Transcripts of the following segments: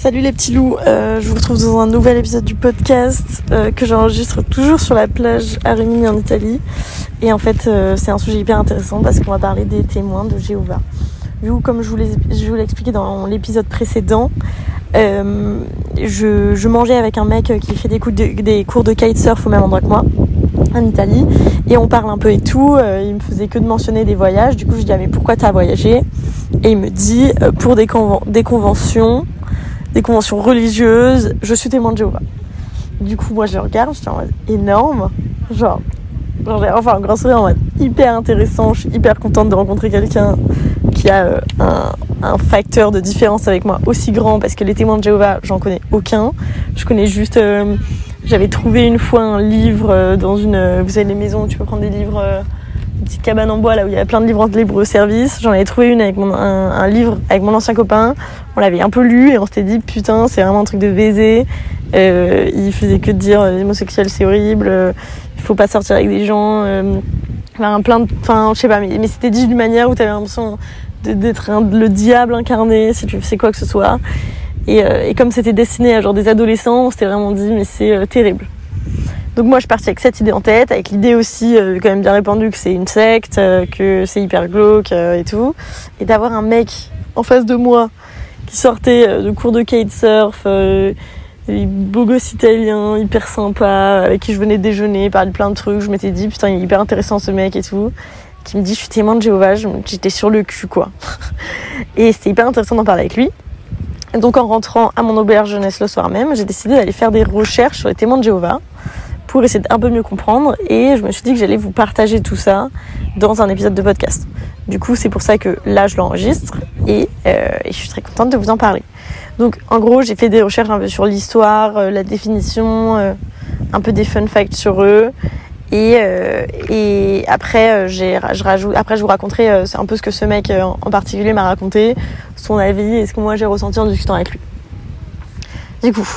Salut les petits loups, euh, je vous retrouve dans un nouvel épisode du podcast euh, que j'enregistre toujours sur la plage à Rimini en Italie. Et en fait, euh, c'est un sujet hyper intéressant parce qu'on va parler des témoins de Jéhovah. Du comme je vous l'ai expliqué dans l'épisode précédent, je, mangeais avec un mec qui fait des, de, cours de kitesurf au même endroit que moi en Italie et on parle un peu et tout. il me faisait que de mentionner des voyages. Du coup, je dis ah mais pourquoi t'as voyagé? Et il me dit pour des, des conventions des conventions religieuses. Je suis témoin de Jéhovah. Du coup, moi, je le regarde, je suis en mode énorme. Genre, enfin un grand sourire en mode hyper intéressant. Je suis hyper contente de rencontrer quelqu'un qui a euh, un, un, facteur de différence avec moi aussi grand parce que les témoins de Jéhovah, j'en connais aucun. Je connais juste. Euh, j'avais trouvé une fois un livre euh, dans une. Vous savez, les maisons où tu peux prendre des livres petite cabane en bois là où il y a plein de livres de libre service. J'en avais trouvé une avec mon, un, livre avec mon ancien copain. On l'avait un peu lu et on s'était dit putain c'est vraiment un truc de baiser. Euh, il faisait que de dire euh, l'homosexuel c'est horrible, euh, il faut pas sortir avec des gens. Enfin, plein de, enfin je sais pas mais, c'était dit d'une manière où tu avais l'impression d'être le diable incarné si tu sais quoi que ce soit. Et, et comme c'était destiné à genre des adolescents, on s'était vraiment dit mais c'est terrible. Donc moi je suis avec cette idée en tête, avec l'idée aussi euh, quand même bien répandue que c'est une secte, euh, que c'est hyper glauque euh, et tout. Et d'avoir un mec en face de moi qui sortait de cours de kitesurf, beau gosse italien, hyper sympa, avec qui je venais déjeuner, parler plein de trucs. Je m'étais dit putain il est hyper intéressant ce mec et tout. Qui me dit je suis témoin de Jéhovah, j'étais sur le cul quoi. et c'était hyper intéressant d'en parler avec lui. donc en rentrant à mon auberge jeunesse le soir même, j'ai décidé d'aller faire des recherches sur les témoins de Jéhovah pour essayer d'un peu mieux comprendre et je me suis dit que j'allais vous partager tout ça dans un épisode de podcast. Du coup, c'est pour ça que là, je l'enregistre et, euh, je suis très contente de vous en parler. Donc, en gros, j'ai fait des recherches un peu sur l'histoire, euh, la définition, euh, un peu des fun facts sur eux. Et, et après, je rajoute, après, je vous raconterai un peu ce que ce mec en particulier m'a raconté, son avis et ce que moi j'ai ressenti en discutant avec lui. Du coup,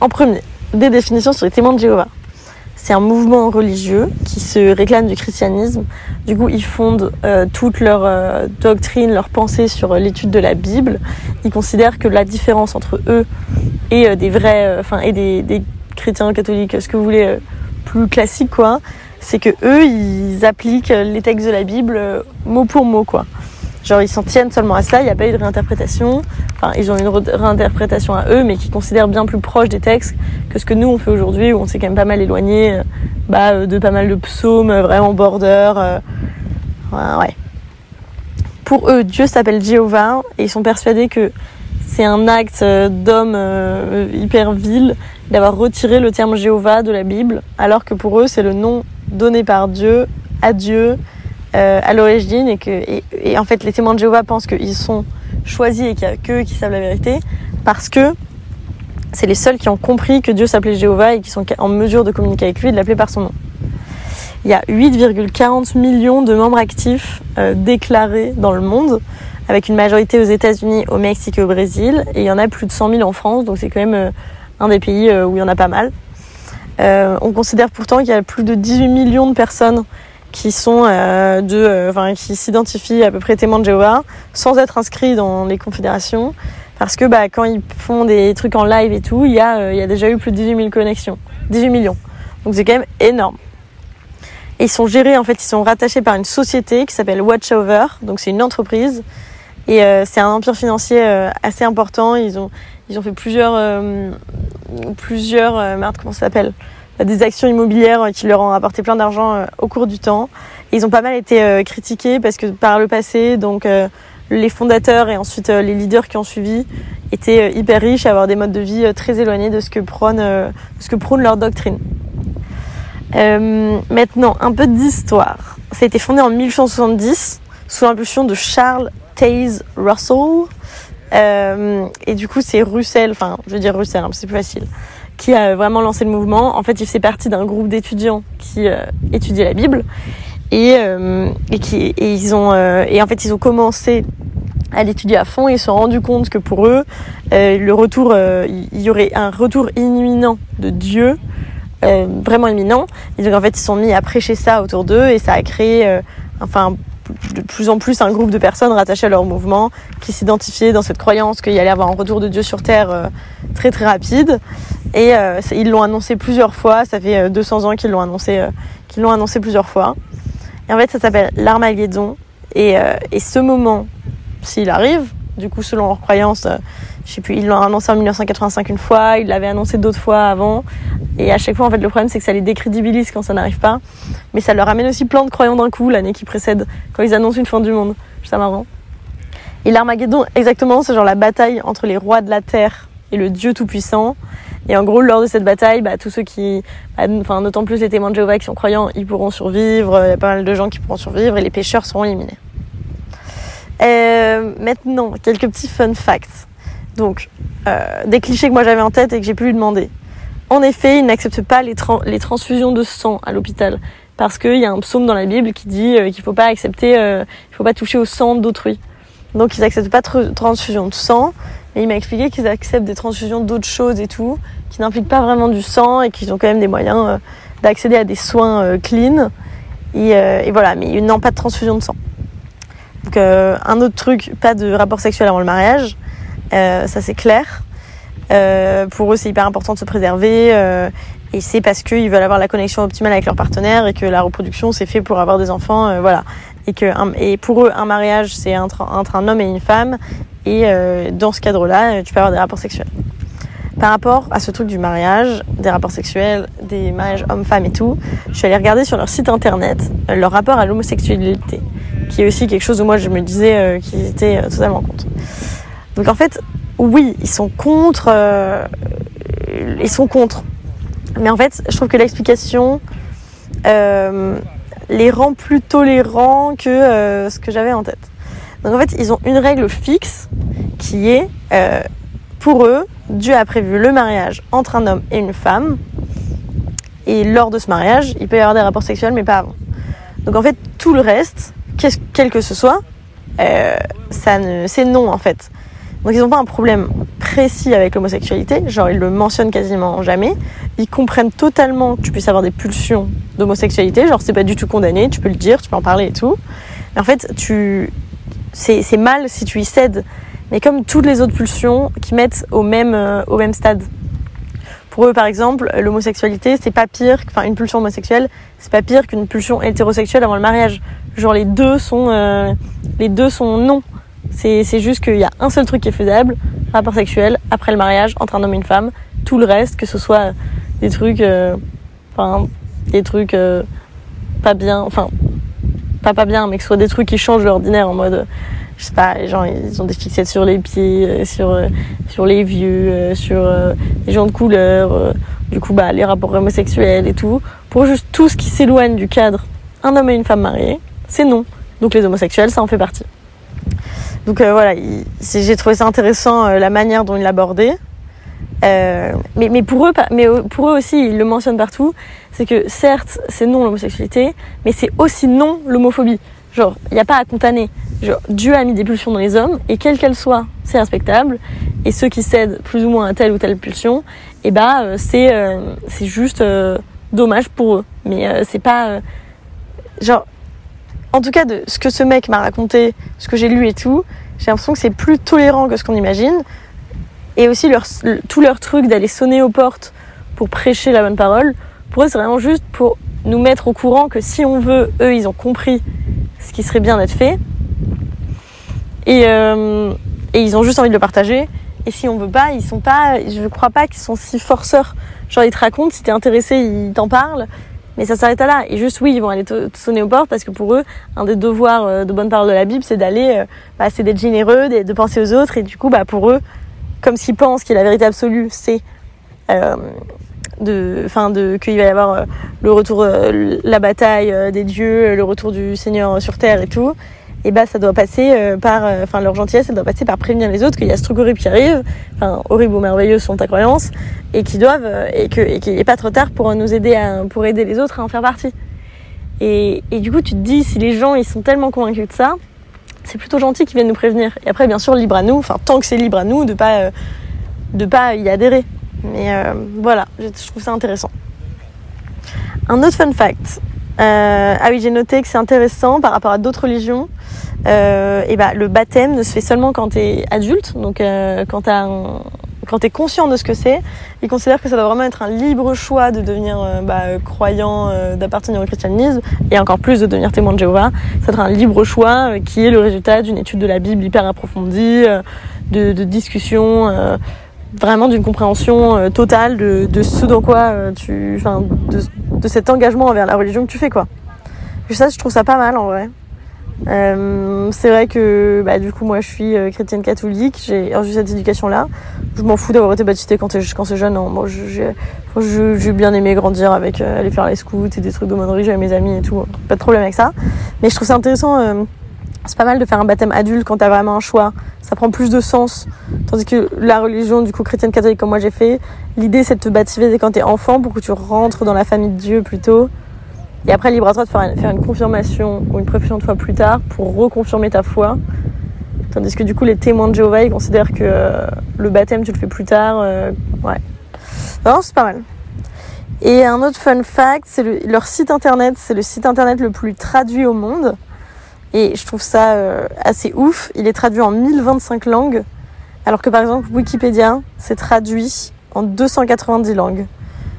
en premier, des définitions sur les témoins de Jéhovah. C'est un mouvement religieux qui se réclame du christianisme. Du coup, ils fondent euh, toute leur euh, doctrine, leur pensée sur euh, l'étude de la Bible. Ils considèrent que la différence entre eux et des vrais, enfin, et des, chrétiens catholiques, ce que vous voulez, plus classique, quoi, c'est que eux, ils appliquent les textes de la Bible mot pour mot, quoi. Genre, ils s'en tiennent seulement à ça, il n'y a pas eu de réinterprétation. Enfin, ils ont une réinterprétation à eux, mais qui considèrent bien plus proche des textes que ce que nous on fait aujourd'hui, où on s'est quand même pas mal éloigné euh, bah, euh, de pas mal de psaumes euh, vraiment border. ouais. Pour eux, Dieu s'appelle Jéhovah et ils sont persuadés que c'est un acte d'homme hyper vil d'avoir retiré le terme Jéhovah de la Bible, alors que pour eux, c'est le nom donné par Dieu à Dieu euh, à l'origine et que et, en fait les témoins de Jéhovah pensent qu'ils sont choisis et qu'il y a qu'eux qui savent la vérité parce que c'est les seuls qui ont compris que Dieu s'appelait Jéhovah et qui sont en mesure de communiquer avec lui et de l'appeler par son nom. Il y a 8,40 millions de membres actifs euh, déclarés dans le monde, avec une majorité aux États-Unis, au Mexique et au Brésil, et il y en a plus de 100 000 en France, donc c'est quand même euh, un des pays où il y en a pas mal. On considère pourtant qu'il y a plus de 18 millions de personnes qui sont euh, euh, enfin, qui s'identifient à peu près témoins de Jéhovah sans être inscrits dans les confédérations parce que bah, quand ils font des trucs en live et tout, il y, a, euh, y a déjà eu plus de 18 000 connexions, 18 millions. Donc c'est quand même énorme. Et ils sont gérés, en fait, ils sont rattachés par une société qui s'appelle Watchover, donc c'est une entreprise et euh, c'est un empire financier assez important. Ils ont, ils ont fait plusieurs, plusieurs, merde, comment ça s'appelle? Des actions immobilières qui leur ont apporté plein d'argent euh, au cours du temps. ils ont pas mal été euh, critiqués parce que par le passé, donc euh, les fondateurs et ensuite les leaders qui ont suivi étaient hyper riches, à avoir des modes de vie très éloignés de ce que prône, de ce que leur doctrine. Euh, maintenant, un peu d'histoire. Ça a été fondé en 1870 sous l'impulsion de Charles Taze Russell. Euh, et du coup, c'est Russell, enfin, je veux dire Russell, hein, c'est plus facile qui a vraiment lancé le mouvement. En fait, il fait partie d'un groupe d'étudiants qui euh, étudiaient la Bible. Et, euh, qui ils ont euh, et en fait ils ont commencé à l'étudier à fond. Ils se sont rendus compte que pour eux euh, le retour il y aurait un retour imminent de Dieu vraiment imminent. Et donc en fait ils sont mis à prêcher ça autour d'eux et ça a créé enfin de plus en plus un groupe de personnes rattachées à leur mouvement qui s'identifiaient dans cette croyance qu'il y allait avoir un retour de Dieu sur Terre euh, très très rapide. Et euh, ils l'ont annoncé plusieurs fois, ça fait 200 ans qu'ils l'ont annoncé, annoncé plusieurs fois. Et en fait, ça s'appelle l'Armageddon. Et, et ce moment, s'il arrive, du coup, selon leurs croyances, je sais plus, ils l'ont annoncé en 1985 une fois, ils l'avaient annoncé d'autres fois avant. Et à chaque fois, en fait, le problème, c'est que ça les décrédibilise quand ça n'arrive pas. Mais ça leur amène aussi plein de croyants d'un coup l'année qui précède, quand ils annoncent une fin du monde. C'est marrant. Et l'Armageddon, exactement, c'est genre la bataille entre les rois de la terre et le Dieu Tout-Puissant. Et en gros, lors de cette bataille, bah, tous ceux qui, bah, enfin, d'autant plus les témoins de Jéhovah qui sont croyants, ils pourront survivre. Il y a pas mal de gens qui pourront survivre et les pécheurs seront éliminés. Euh, maintenant, quelques petits fun facts. Donc, euh, des clichés que moi j'avais en tête et que j'ai pu lui demander. En effet, il n'accepte pas les, transfusions de sang à l'hôpital parce qu'il y a un psaume dans la Bible qui dit euh, qu'il faut pas accepter, euh, faut pas toucher au sang d'autrui. Donc ils n'acceptent pas de transfusion de sang, mais il m'a expliqué qu'ils acceptent des transfusions d'autres choses et tout, qui n'impliquent pas vraiment du sang et qu'ils ont quand même des moyens d'accéder à des soins clean. Et, et, voilà, mais ils n'ont pas de transfusion de sang. Donc un autre truc, pas de rapport sexuel avant le mariage. Euh, ça c'est clair. Euh, pour eux, c'est hyper important de se préserver. Euh, et c'est parce qu'ils veulent avoir la connexion optimale avec leur partenaire et que la reproduction, c'est fait pour avoir des enfants. voilà. Et, que, et pour eux, un mariage, c'est entre, entre, un homme et une femme. Et dans ce cadre-là, tu peux avoir des rapports sexuels. Par rapport à ce truc du mariage, des rapports sexuels, des mariages hommes-femmes et tout, je suis allée regarder sur leur site internet leur rapport à l'homosexualité, qui est aussi quelque chose où moi je me disais qu'ils étaient totalement contre. Donc en fait, oui, ils sont contre. Euh, ils sont contre. Mais en fait, je trouve que l'explication euh, les rend plus tolérants que euh, ce que j'avais en tête. Donc en fait, ils ont une règle fixe qui est, pour eux, Dieu a prévu le mariage entre un homme et une femme. Et lors de ce mariage, il peut y avoir des rapports sexuels, mais pas avant. Donc en fait, tout le reste, quel que ce soit, ça c'est non en fait. Donc ils n'ont pas un problème précis avec l'homosexualité, genre ils le mentionnent quasiment jamais. Ils comprennent totalement que tu puisses avoir des pulsions d'homosexualité, genre c'est pas du tout condamné, tu peux le dire, tu peux en parler et tout. Mais en fait, c'est mal si tu y cèdes. Mais comme toutes les autres pulsions qui mettent au même, euh, au même stade. Pour eux, par exemple, l'homosexualité, c'est pas pire, enfin une pulsion homosexuelle, c'est pas pire qu'une pulsion hétérosexuelle avant le mariage. Genre les deux sont, euh, les deux sont non. C'est juste qu'il y a un seul truc qui est faisable, rapport sexuel, après le mariage, entre un homme et une femme. Tout le reste, que ce soit des trucs, euh, enfin, des trucs euh, pas bien, enfin, pas pas bien, mais que ce soit des trucs qui changent l'ordinaire en mode, je sais pas, les gens ils ont des fixettes sur les pieds, euh, sur, sur les vieux, sur les gens de couleur, du coup, bah, les rapports homosexuels et tout. Pour juste tout ce qui s'éloigne du cadre, un homme et une femme mariés, c'est non. Donc les homosexuels, ça en fait partie. Donc euh, voilà, j'ai trouvé ça intéressant euh, la manière dont il l'abordait. Euh, mais, mais, pour eux, mais pour eux aussi, ils le mentionnent partout, c'est que certes, c'est non l'homosexualité, mais c'est aussi non l'homophobie. Genre, il n'y a pas à condamner. Genre, Dieu a mis des pulsions dans les hommes, et quelles qu'elles soient, c'est respectable. Et ceux qui cèdent plus ou moins à telle ou telle pulsion, eh ben, c'est c'est juste dommage pour eux. Mais c'est pas... genre, en tout cas, de ce que ce mec m'a raconté, ce que j'ai lu et tout, j'ai l'impression que c'est plus tolérant que ce qu'on imagine. Et aussi, tout leur truc d'aller sonner aux portes pour prêcher la bonne parole, pour eux, c'est vraiment juste pour nous mettre au courant que si on veut, eux, ils ont compris ce qui serait bien d'être fait. Et, euh, ils ont juste envie de le partager. Et si on veut pas, ils sont pas, je crois pas qu'ils sont si forceurs. Genre, ils te racontent, si t'es intéressé, ils t'en parlent. Mais ça s'arrête là. Et juste, oui, ils vont aller sonner aux portes parce que pour eux, un des devoirs euh, de bonne parole de la Bible, c'est d'aller, euh, bah, d'être généreux, de penser aux autres. Et du coup, bah, pour eux, comme s'ils pensent que la vérité absolue, c'est euh, de, enfin, de qu'il va y avoir le retour, la bataille des dieux, le retour du Seigneur sur terre et tout et bah ça doit passer euh, par, euh, enfin leur gentillesse, ça doit passer par prévenir les autres qu'il y a ce truc horrible qui arrive, enfin horrible ou merveilleux sont ta croyance, et qui doivent euh, et que n'est pas trop tard pour nous aider à, pour aider les autres à en faire partie. Et, et du coup tu te dis si les gens ils sont tellement convaincus de ça, c'est plutôt gentil qu'ils viennent nous prévenir. Et après bien sûr libre à nous, enfin tant que c'est libre à nous de pas de pas y adhérer. Mais voilà, je trouve ça intéressant. Un autre fun fact, ah oui, j'ai noté que c'est intéressant par rapport à d'autres religions. Euh, et bah, le baptême ne se fait seulement quand tu es adulte, donc euh, quand tu quand tu es conscient de ce que c'est. Ils considèrent que ça doit vraiment être un libre choix de devenir euh, bah, croyant, euh, d'appartenir au christianisme, et encore plus de devenir témoin de Jéhovah. Ça doit être un libre choix qui est le résultat d'une étude de la Bible hyper approfondie, de, de discussions vraiment d'une compréhension totale de, de, ce dans quoi tu, enfin, de, de, cet engagement envers la religion que tu fais quoi. Et ça, je trouve ça pas mal en vrai. Euh, c'est vrai que bah, du coup moi je suis euh, chrétienne catholique, j'ai reçu cette éducation là. Je m'en fous d'avoir été baptisée quand, quand c'est jeune. Hein. J'ai bien aimé grandir avec euh, aller faire les scouts et des trucs d'aumônerie, j'avais mes amis et tout, pas de problème avec ça. Mais je trouve ça intéressant, euh, c'est pas mal de faire un baptême adulte quand t'as vraiment un choix. Ça prend plus de sens. Tandis que la religion du coup chrétienne catholique comme moi j'ai fait, l'idée c'est de te baptiser quand t'es enfant pour que tu rentres dans la famille de Dieu plutôt. Et après, libre à toi de faire une, confirmation ou une profession de foi plus tard pour reconfirmer ta foi. Tandis que du coup, les témoins de Jéhovah, ils considèrent que euh, le baptême, tu le fais plus tard. Euh, ouais. Non, c'est pas mal. Et un autre fun fact, c'est leur site internet, c'est le site internet le plus traduit au monde. Et je trouve ça euh, assez ouf. Il est traduit en 1025 langues. Alors que par exemple, Wikipédia, c'est traduit en 290 langues.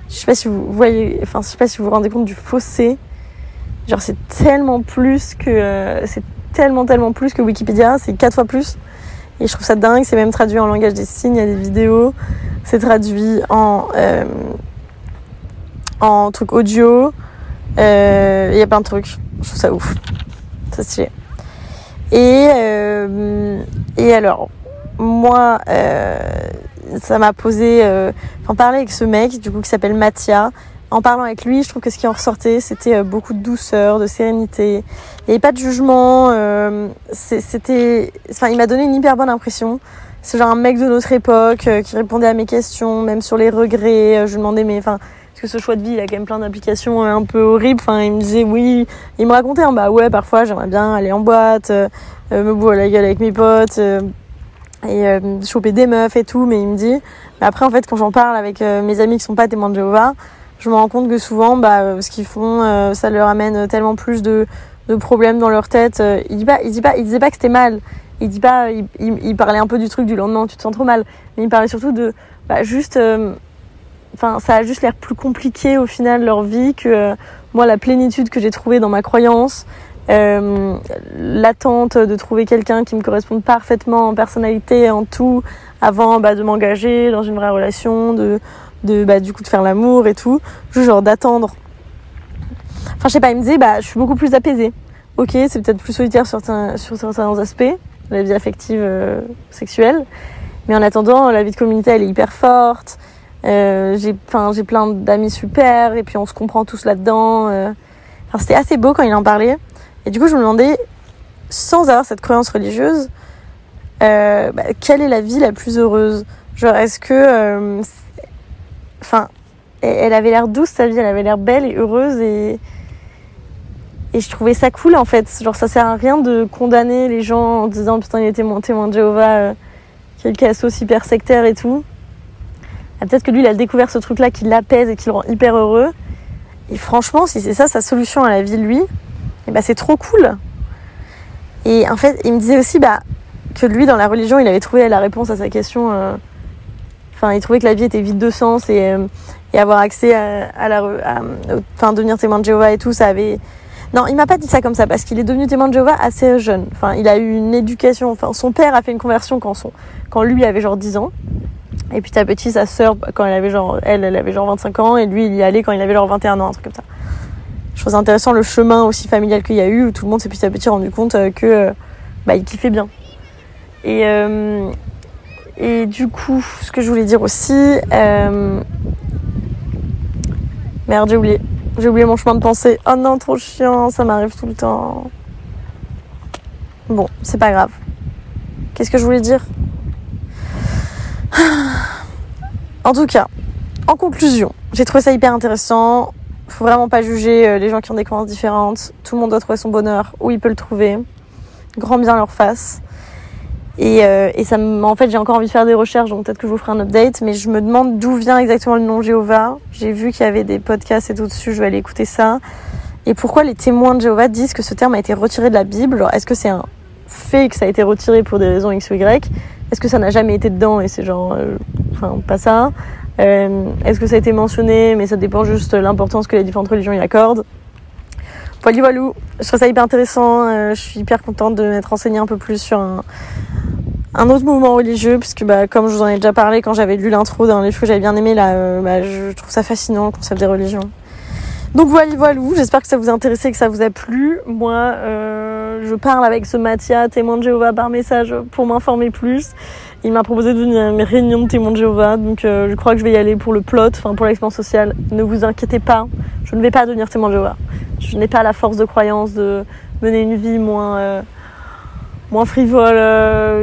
Je sais pas si vous voyez, enfin, je sais pas si vous vous rendez compte du fossé. Genre, c'est tellement plus que, euh, c'est tellement, tellement plus que Wikipédia. C'est quatre fois plus. Et je trouve ça dingue. C'est même traduit en langage des signes. Il y a des vidéos. C'est traduit en, euh, en truc audio. Euh, il y a plein de trucs. Je trouve ça ouf. Et, euh, et alors, moi, euh, ça m'a posé. Euh, en parler avec ce mec, du coup, qui s'appelle Mathia. En parlant avec lui, je trouve que ce qui en ressortait, c'était euh, beaucoup de douceur, de sérénité. Il n'y avait pas de jugement. C'était, enfin, il m'a donné une hyper bonne impression. C'est genre un mec de notre époque qui répondait à mes questions, même sur les regrets. Je lui demandais, mais enfin, que ce choix de vie, il a quand même plein d'applications un peu horribles. Enfin, il me disait oui. Il me racontait, hein, bah ouais, parfois j'aimerais bien aller en boîte, me boire la gueule avec mes potes et euh, choper des meufs et tout, mais il me dit. Mais après, en fait, quand j'en parle avec euh, mes amis qui sont pas témoins de Jéhovah, je me rends compte que souvent, bah, euh, ce qu'ils font, euh, ça leur amène tellement plus de, de problèmes dans leur tête. il dit pas, il dit pas, il disait pas que c'était mal. Il dit pas, il, il, parlait un peu du truc du lendemain, tu te sens trop mal. Mais il parlait surtout de, bah, juste, enfin, ça a juste l'air plus compliqué au final leur vie que moi la plénitude que j'ai trouvée dans ma croyance euh, l'attente de trouver quelqu'un qui me corresponde parfaitement en personnalité, en tout, avant bah, de m'engager dans une vraie relation, de, de bah, du coup de faire l'amour et tout, juste genre d'attendre. Enfin, je sais pas, il me disait, bah, je suis beaucoup plus apaisée. Ok, c'est peut-être plus solitaire sur certains, sur certains aspects, la vie affective, euh, sexuelle, mais en attendant, la vie de communauté, elle est hyper forte. Euh, j'ai, enfin, j'ai plein d'amis super, et puis on se comprend tous là-dedans. Euh. Enfin, c'était assez beau quand il en parlait. Et du coup, je me demandais, sans avoir cette croyance religieuse, euh, bah, quelle est la vie la plus heureuse? Genre, est-ce que. Euh, enfin, elle avait l'air douce, sa vie, elle avait l'air belle et heureuse et. Et je trouvais ça cool en fait. Genre, ça sert à rien de condamner les gens en disant putain, il était mon témoin de Jéhovah, euh, quel casso hyper sectaire et tout. Ah, peut-être que lui, il a découvert ce truc-là qui l'apaise et qui le rend hyper heureux. Et franchement, si c'est ça sa solution à la vie lui, et bah c'est trop cool. Et en fait, il me disait aussi bah, que lui, dans la religion, il avait trouvé la réponse à sa question. Euh, enfin, il trouvait que la vie était vide de sens et, euh, avoir accès à, à la, à, enfin, devenir témoin de Jéhovah et tout, ça avait. Non, il m'a pas dit ça comme ça parce qu'il est devenu témoin de Jéhovah assez jeune. Enfin, il a eu une éducation. Enfin, son père a fait une conversion quand son, quand lui avait genre 10 ans. Et puis ta petite, sa sœur, quand elle avait genre, elle, elle avait genre 25 ans et lui, il y allait quand il avait genre 21 ans, un truc comme ça je trouve le chemin aussi familial qu'il y a eu où tout le monde s'est petit à petit rendu compte euh, que euh, bah, il kiffait bien. Et, euh, et du coup, ce que je voulais dire aussi, merde, j'ai oublié. J'ai oublié mon chemin de pensée. Oh non, trop chiant, ça m'arrive tout le temps. Bon, c'est pas grave. Qu'est-ce que je voulais dire? En tout cas, en conclusion, j'ai trouvé ça hyper intéressant faut vraiment pas juger euh, les gens qui ont des croyances différentes. Tout le monde doit trouver son bonheur où il peut le trouver. Grand bien leur face. Et, euh, en fait, j'ai encore envie de faire des recherches, donc peut-être que je vous ferai un update. Mais je me demande d'où vient exactement le nom Jéhovah. J'ai vu qu'il y avait des podcasts et tout dessus. Je vais aller écouter ça. Et pourquoi les témoins de Jéhovah disent que ce terme a été retiré de la Bible? Est-ce que c'est un fait que ça a été retiré pour des raisons X ou Y? Est-ce que ça n'a jamais été dedans et c'est genre, euh, enfin, pas ça? Euh, Est-ce que ça a été mentionné mais ça dépend juste de l'importance que les différentes religions y accordent? Voilà, voilà. Je trouve ça hyper intéressant. Euh, je suis hyper contente de m'être renseignée un peu plus sur un, autre mouvement religieux, puisque bah, comme je vous en ai déjà parlé quand j'avais lu l'intro d'un livre que j'avais bien aimé, là, bah, je trouve ça fascinant le concept des religions. Donc voilà, voilà, j'espère que ça vous a intéressé, que ça vous a plu. Moi, euh, je parle avec ce Mathia, témoin de Jéhovah, par message pour m'informer plus. Il m'a proposé de venir à mes réunions de témoins de Jéhovah, donc euh, je crois que je vais y aller pour le plot, enfin pour l'expérience sociale. Ne vous inquiétez pas, je ne vais pas devenir témoin de Jéhovah. Je n'ai pas la force de croyance de mener une vie moins, euh, moins frivole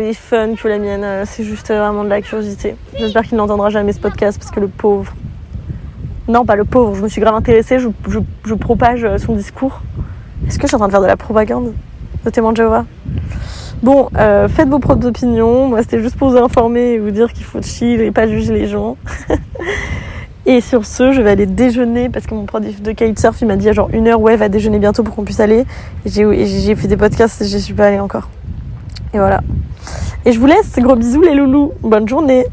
et fun que la mienne. C'est juste vraiment de la curiosité. J'espère qu'il n'entendra jamais ce podcast parce que le pauvre, non, pas le pauvre, je me suis grave intéressée, je, je, propage euh, son discours. Est-ce que je suis en train de faire de la propagande? De témoin de Jéhovah Bon, euh, faites vos propres opinions. Moi, c'était juste pour vous informer et vous dire qu'il faut chill et pas juger les gens. et sur ce, je vais aller déjeuner parce que mon prof de kitesurf, il m'a dit à genre une heure, ouais, va déjeuner bientôt pour qu'on puisse aller. J'ai fait des podcasts et j'y suis pas allée encore. Et voilà. Et je vous laisse. Gros bisous les loulous. Bonne journée.